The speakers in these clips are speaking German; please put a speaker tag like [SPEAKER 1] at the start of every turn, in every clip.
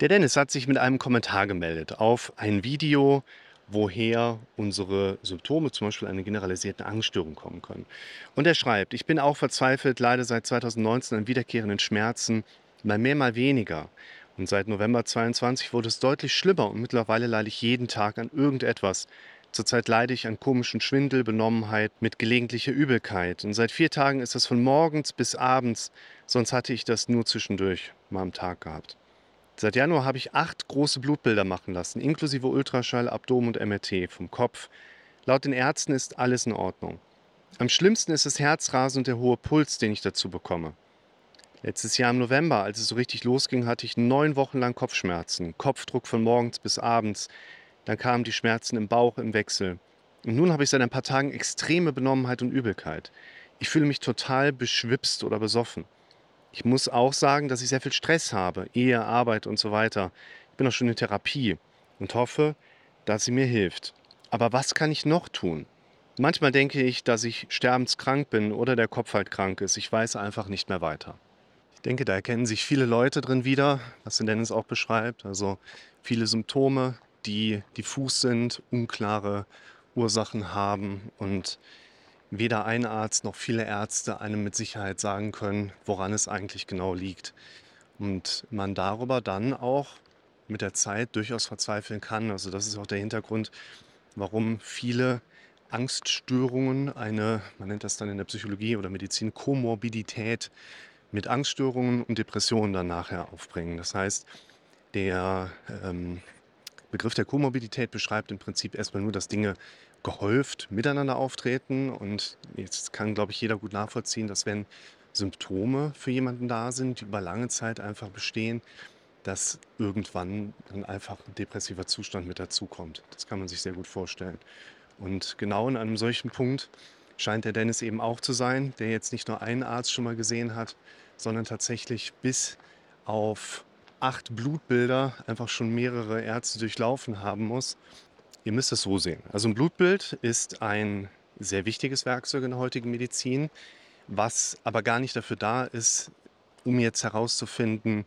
[SPEAKER 1] Der Dennis hat sich mit einem Kommentar gemeldet auf ein Video, woher unsere Symptome, zum Beispiel eine generalisierte Angststörung, kommen können. Und er schreibt, ich bin auch verzweifelt, leider seit 2019 an wiederkehrenden Schmerzen, mal mehr, mal weniger. Und seit November 22 wurde es deutlich schlimmer und mittlerweile leide ich jeden Tag an irgendetwas. Zurzeit leide ich an komischen Schwindel, Benommenheit mit gelegentlicher Übelkeit. Und seit vier Tagen ist das von morgens bis abends, sonst hatte ich das nur zwischendurch mal am Tag gehabt. Seit Januar habe ich acht große Blutbilder machen lassen, inklusive Ultraschall, Abdomen und MRT vom Kopf. Laut den Ärzten ist alles in Ordnung. Am schlimmsten ist das Herzrasen und der hohe Puls, den ich dazu bekomme. Letztes Jahr im November, als es so richtig losging, hatte ich neun Wochen lang Kopfschmerzen, Kopfdruck von morgens bis abends. Dann kamen die Schmerzen im Bauch im Wechsel. Und nun habe ich seit ein paar Tagen extreme Benommenheit und Übelkeit. Ich fühle mich total beschwipst oder besoffen. Ich muss auch sagen, dass ich sehr viel Stress habe, Ehe, Arbeit und so weiter. Ich bin auch schon in Therapie und hoffe, dass sie mir hilft. Aber was kann ich noch tun? Manchmal denke ich, dass ich sterbenskrank bin oder der Kopf halt krank ist. Ich weiß einfach nicht mehr weiter. Ich denke, da erkennen sich viele Leute drin wieder, was Dennis auch beschreibt. Also viele Symptome, die diffus sind, unklare Ursachen haben und weder ein Arzt noch viele Ärzte einem mit Sicherheit sagen können, woran es eigentlich genau liegt. Und man darüber dann auch mit der Zeit durchaus verzweifeln kann. Also das ist auch der Hintergrund, warum viele Angststörungen eine, man nennt das dann in der Psychologie oder Medizin, Komorbidität mit Angststörungen und Depressionen dann nachher aufbringen. Das heißt, der ähm, Begriff der Komorbidität beschreibt im Prinzip erstmal nur, dass Dinge gehäuft miteinander auftreten. Und jetzt kann, glaube ich, jeder gut nachvollziehen, dass wenn Symptome für jemanden da sind, die über lange Zeit einfach bestehen, dass irgendwann dann einfach ein depressiver Zustand mit dazukommt. Das kann man sich sehr gut vorstellen. Und genau in einem solchen Punkt scheint der Dennis eben auch zu sein, der jetzt nicht nur einen Arzt schon mal gesehen hat, sondern tatsächlich bis auf acht Blutbilder einfach schon mehrere Ärzte durchlaufen haben muss. Ihr müsst es so sehen. Also ein Blutbild ist ein sehr wichtiges Werkzeug in der heutigen Medizin, was aber gar nicht dafür da ist, um jetzt herauszufinden,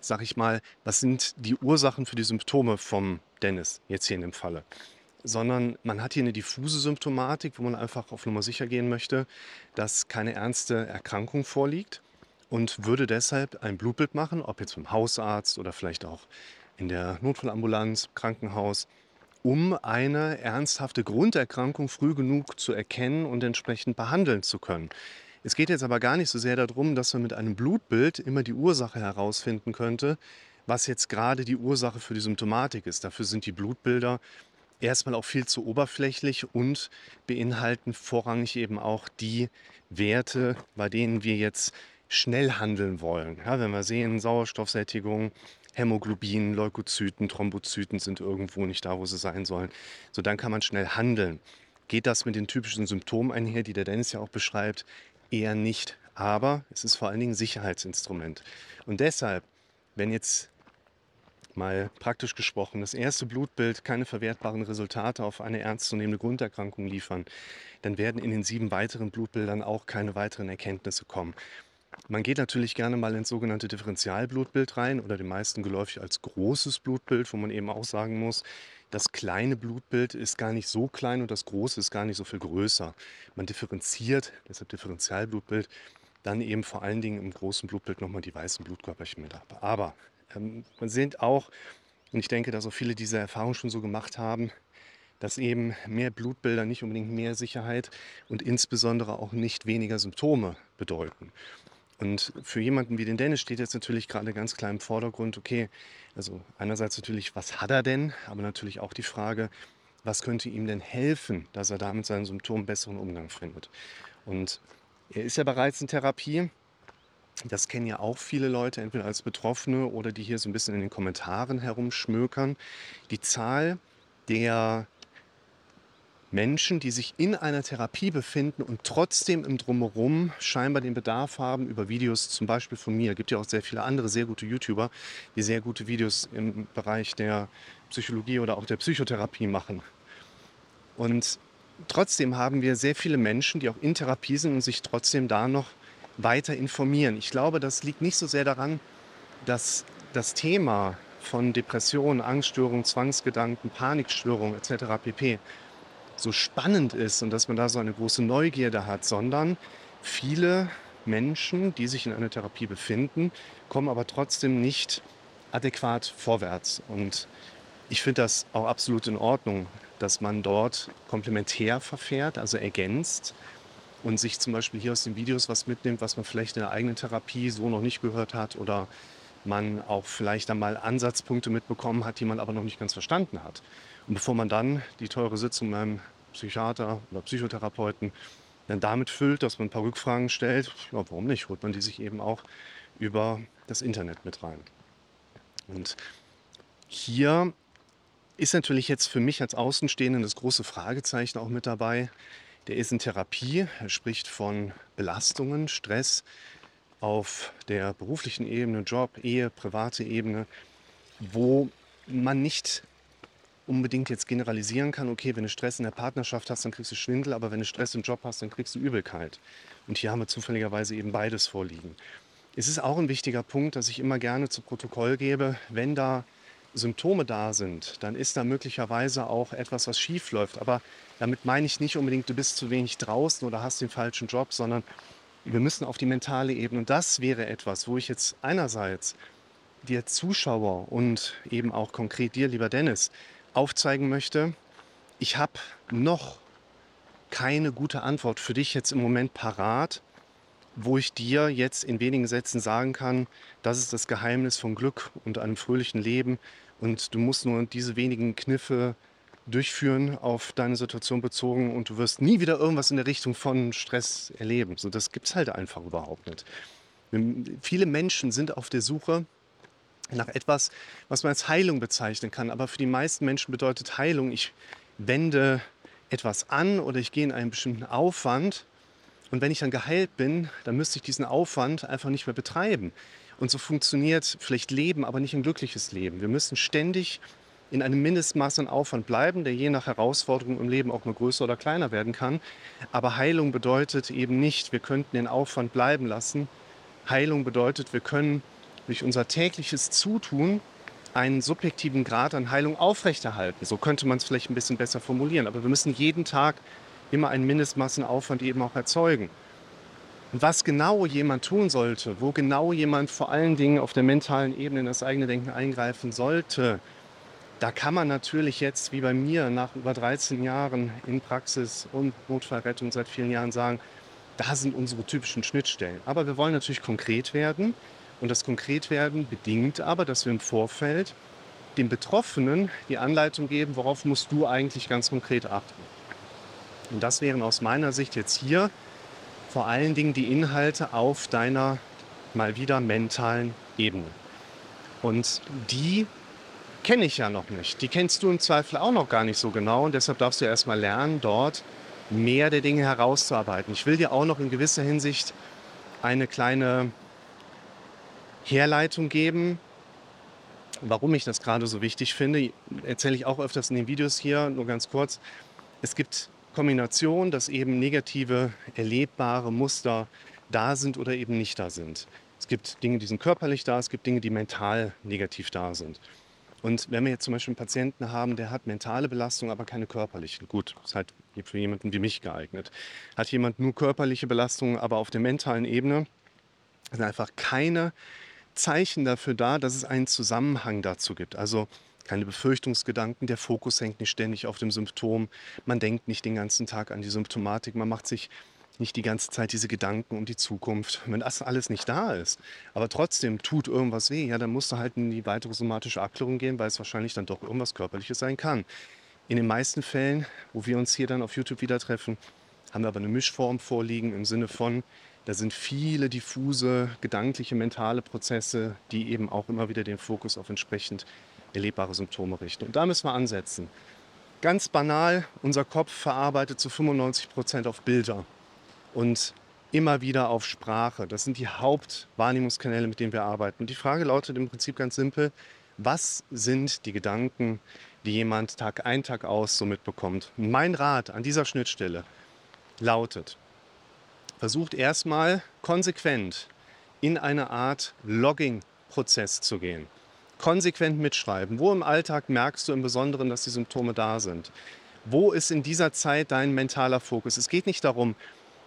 [SPEAKER 1] sag ich mal, was sind die Ursachen für die Symptome vom Dennis, jetzt hier in dem Falle. Sondern man hat hier eine diffuse Symptomatik, wo man einfach auf Nummer sicher gehen möchte, dass keine ernste Erkrankung vorliegt und würde deshalb ein Blutbild machen, ob jetzt vom Hausarzt oder vielleicht auch in der Notfallambulanz, Krankenhaus, um eine ernsthafte Grunderkrankung früh genug zu erkennen und entsprechend behandeln zu können. Es geht jetzt aber gar nicht so sehr darum, dass man mit einem Blutbild immer die Ursache herausfinden könnte, was jetzt gerade die Ursache für die Symptomatik ist. Dafür sind die Blutbilder erstmal auch viel zu oberflächlich und beinhalten vorrangig eben auch die Werte, bei denen wir jetzt schnell handeln wollen. Ja, wenn wir sehen, Sauerstoffsättigung, Hämoglobin, Leukozyten, Thrombozyten sind irgendwo nicht da, wo sie sein sollen. So, dann kann man schnell handeln. Geht das mit den typischen Symptomen einher, die der Dennis ja auch beschreibt? Eher nicht. Aber es ist vor allen Dingen ein Sicherheitsinstrument. Und deshalb, wenn jetzt mal praktisch gesprochen, das erste Blutbild keine verwertbaren Resultate auf eine ernstzunehmende Grunderkrankung liefern, dann werden in den sieben weiteren Blutbildern auch keine weiteren Erkenntnisse kommen. Man geht natürlich gerne mal ins sogenannte Differentialblutbild rein oder den meisten geläufig als großes Blutbild, wo man eben auch sagen muss, das kleine Blutbild ist gar nicht so klein und das große ist gar nicht so viel größer. Man differenziert, deshalb Differentialblutbild, dann eben vor allen Dingen im großen Blutbild nochmal die weißen Blutkörperchen mit ab. Aber ähm, man sieht auch, und ich denke, dass auch viele diese Erfahrung schon so gemacht haben, dass eben mehr Blutbilder nicht unbedingt mehr Sicherheit und insbesondere auch nicht weniger Symptome bedeuten. Und für jemanden wie den Dennis steht jetzt natürlich gerade ganz klar im Vordergrund, okay, also einerseits natürlich, was hat er denn, aber natürlich auch die Frage, was könnte ihm denn helfen, dass er da mit seinen Symptomen besseren Umgang findet. Und er ist ja bereits in Therapie. Das kennen ja auch viele Leute, entweder als Betroffene oder die hier so ein bisschen in den Kommentaren herumschmökern. Die Zahl der Menschen, die sich in einer Therapie befinden und trotzdem im Drumherum scheinbar den Bedarf haben über Videos, zum Beispiel von mir. Es gibt ja auch sehr viele andere sehr gute YouTuber, die sehr gute Videos im Bereich der Psychologie oder auch der Psychotherapie machen. Und trotzdem haben wir sehr viele Menschen, die auch in Therapie sind und sich trotzdem da noch weiter informieren. Ich glaube, das liegt nicht so sehr daran, dass das Thema von Depressionen, Angststörungen, Zwangsgedanken, Panikstörungen etc. pp. So spannend ist und dass man da so eine große Neugierde hat, sondern viele Menschen, die sich in einer Therapie befinden, kommen aber trotzdem nicht adäquat vorwärts. Und ich finde das auch absolut in Ordnung, dass man dort komplementär verfährt, also ergänzt und sich zum Beispiel hier aus den Videos was mitnimmt, was man vielleicht in der eigenen Therapie so noch nicht gehört hat oder man auch vielleicht einmal Ansatzpunkte mitbekommen hat, die man aber noch nicht ganz verstanden hat. Und bevor man dann die teure Sitzung beim Psychiater oder Psychotherapeuten dann damit füllt, dass man ein paar Rückfragen stellt, ja, warum nicht, holt man die sich eben auch über das Internet mit rein. Und hier ist natürlich jetzt für mich als Außenstehenden das große Fragezeichen auch mit dabei. Der ist in Therapie, er spricht von Belastungen, Stress auf der beruflichen Ebene, Job, Ehe, private Ebene, wo man nicht unbedingt jetzt generalisieren kann, okay, wenn du Stress in der Partnerschaft hast, dann kriegst du Schwindel, aber wenn du Stress im Job hast, dann kriegst du Übelkeit. Und hier haben wir zufälligerweise eben beides vorliegen. Es ist auch ein wichtiger Punkt, dass ich immer gerne zu Protokoll gebe, wenn da Symptome da sind, dann ist da möglicherweise auch etwas, was schief läuft. Aber damit meine ich nicht unbedingt, du bist zu wenig draußen oder hast den falschen Job, sondern wir müssen auf die mentale Ebene. Und das wäre etwas, wo ich jetzt einerseits dir Zuschauer und eben auch konkret dir, lieber Dennis, aufzeigen möchte, ich habe noch keine gute Antwort für dich jetzt im Moment parat, wo ich dir jetzt in wenigen Sätzen sagen kann, das ist das Geheimnis von Glück und einem fröhlichen Leben und du musst nur diese wenigen Kniffe durchführen auf deine Situation bezogen und du wirst nie wieder irgendwas in der Richtung von Stress erleben. So, das gibt es halt einfach überhaupt nicht. Viele Menschen sind auf der Suche nach etwas, was man als Heilung bezeichnen kann. Aber für die meisten Menschen bedeutet Heilung, ich wende etwas an oder ich gehe in einen bestimmten Aufwand. Und wenn ich dann geheilt bin, dann müsste ich diesen Aufwand einfach nicht mehr betreiben. Und so funktioniert vielleicht Leben, aber nicht ein glückliches Leben. Wir müssen ständig in einem Mindestmaß an Aufwand bleiben, der je nach Herausforderung im Leben auch mal größer oder kleiner werden kann. Aber Heilung bedeutet eben nicht, wir könnten den Aufwand bleiben lassen. Heilung bedeutet, wir können durch unser tägliches Zutun einen subjektiven Grad an Heilung aufrechterhalten. So könnte man es vielleicht ein bisschen besser formulieren. Aber wir müssen jeden Tag immer einen Mindestmaß an Aufwand eben auch erzeugen. Und was genau jemand tun sollte, wo genau jemand vor allen Dingen auf der mentalen Ebene in das eigene Denken eingreifen sollte, da kann man natürlich jetzt, wie bei mir, nach über 13 Jahren in Praxis und Notfallrettung seit vielen Jahren sagen, da sind unsere typischen Schnittstellen. Aber wir wollen natürlich konkret werden. Und das Konkretwerden bedingt aber, dass wir im Vorfeld dem Betroffenen die Anleitung geben, worauf musst du eigentlich ganz konkret achten. Und das wären aus meiner Sicht jetzt hier vor allen Dingen die Inhalte auf deiner mal wieder mentalen Ebene. Und die kenne ich ja noch nicht. Die kennst du im Zweifel auch noch gar nicht so genau. Und deshalb darfst du erstmal lernen, dort mehr der Dinge herauszuarbeiten. Ich will dir auch noch in gewisser Hinsicht eine kleine Herleitung geben, warum ich das gerade so wichtig finde. Erzähle ich auch öfters in den Videos hier, nur ganz kurz. Es gibt Kombination, dass eben negative, erlebbare Muster da sind oder eben nicht da sind. Es gibt Dinge, die sind körperlich da, es gibt Dinge, die mental negativ da sind. Und wenn wir jetzt zum Beispiel einen Patienten haben, der hat mentale Belastung, aber keine körperlichen, gut, ist halt für jemanden wie mich geeignet. Hat jemand nur körperliche Belastungen, aber auf der mentalen Ebene sind einfach keine Zeichen dafür da, dass es einen Zusammenhang dazu gibt. Also keine Befürchtungsgedanken, der Fokus hängt nicht ständig auf dem Symptom, man denkt nicht den ganzen Tag an die Symptomatik, man macht sich nicht die ganze Zeit diese Gedanken um die Zukunft. Wenn das alles nicht da ist, aber trotzdem tut irgendwas weh, ja, dann musst du halt in die weitere somatische Abklärung gehen, weil es wahrscheinlich dann doch irgendwas Körperliches sein kann. In den meisten Fällen, wo wir uns hier dann auf YouTube wieder treffen, haben wir aber eine Mischform vorliegen im Sinne von, da sind viele diffuse, gedankliche, mentale Prozesse, die eben auch immer wieder den Fokus auf entsprechend erlebbare Symptome richten. Und da müssen wir ansetzen. Ganz banal, unser Kopf verarbeitet zu 95 Prozent auf Bilder und immer wieder auf Sprache. Das sind die Hauptwahrnehmungskanäle, mit denen wir arbeiten. Und die Frage lautet im Prinzip ganz simpel, was sind die Gedanken, die jemand Tag ein, Tag aus so mitbekommt? Mein Rat an dieser Schnittstelle lautet, versucht erstmal konsequent in eine Art Logging-Prozess zu gehen. konsequent mitschreiben. Wo im Alltag merkst du im Besonderen, dass die Symptome da sind? Wo ist in dieser Zeit dein mentaler Fokus? Es geht nicht darum,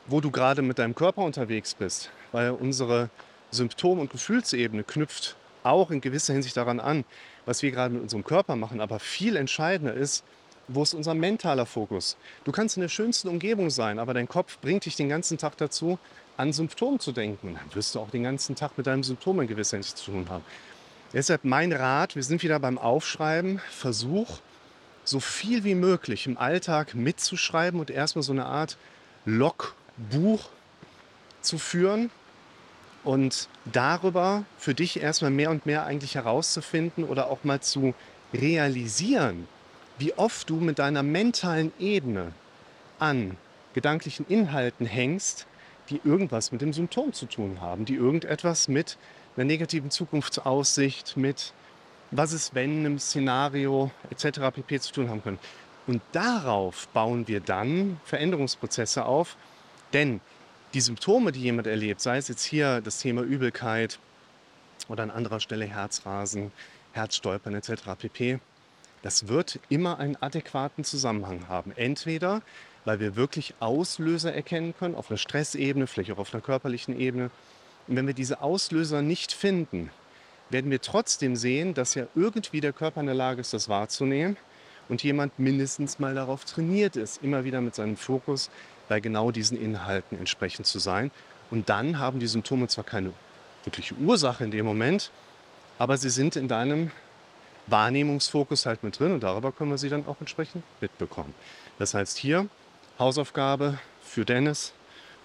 [SPEAKER 1] wo du gerade mit deinem Körper unterwegs bist, weil unsere Symptom- und Gefühlsebene knüpft auch in gewisser Hinsicht daran an, was wir gerade mit unserem Körper machen. Aber viel entscheidender ist, wo ist unser mentaler Fokus? Du kannst in der schönsten Umgebung sein, aber dein Kopf bringt dich den ganzen Tag dazu, an Symptomen zu denken. Dann wirst du auch den ganzen Tag mit deinem Symptom in gewisser Hinsicht zu tun haben. Deshalb mein Rat, wir sind wieder beim Aufschreiben, versuch so viel wie möglich im Alltag mitzuschreiben und erstmal so eine Art Logbuch zu führen und darüber für dich erstmal mehr und mehr eigentlich herauszufinden oder auch mal zu realisieren, wie oft du mit deiner mentalen Ebene an gedanklichen Inhalten hängst, die irgendwas mit dem Symptom zu tun haben, die irgendetwas mit einer negativen Zukunftsaussicht, mit was ist wenn, einem Szenario etc. pp. zu tun haben können. Und darauf bauen wir dann Veränderungsprozesse auf, denn die Symptome, die jemand erlebt, sei es jetzt hier das Thema Übelkeit oder an anderer Stelle Herzrasen, Herzstolpern etc. pp., das wird immer einen adäquaten Zusammenhang haben. Entweder, weil wir wirklich Auslöser erkennen können, auf einer Stressebene, vielleicht auch auf einer körperlichen Ebene. Und wenn wir diese Auslöser nicht finden, werden wir trotzdem sehen, dass ja irgendwie der Körper in der Lage ist, das wahrzunehmen und jemand mindestens mal darauf trainiert ist, immer wieder mit seinem Fokus bei genau diesen Inhalten entsprechend zu sein. Und dann haben die Symptome zwar keine wirkliche Ursache in dem Moment, aber sie sind in deinem Wahrnehmungsfokus halt mit drin und darüber können wir sie dann auch entsprechend mitbekommen. Das heißt hier Hausaufgabe für Dennis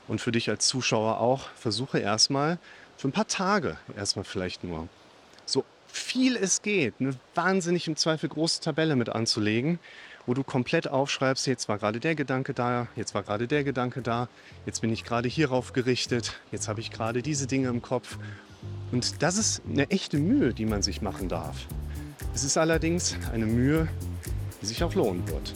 [SPEAKER 1] und für dich als Zuschauer auch, versuche erstmal für ein paar Tage erstmal vielleicht nur so viel es geht, eine wahnsinnig im Zweifel große Tabelle mit anzulegen, wo du komplett aufschreibst, jetzt war gerade der Gedanke da, jetzt war gerade der Gedanke da, jetzt bin ich gerade hierauf gerichtet, jetzt habe ich gerade diese Dinge im Kopf. Und das ist eine echte Mühe, die man sich machen darf. Es ist allerdings eine Mühe, die sich auch lohnen wird.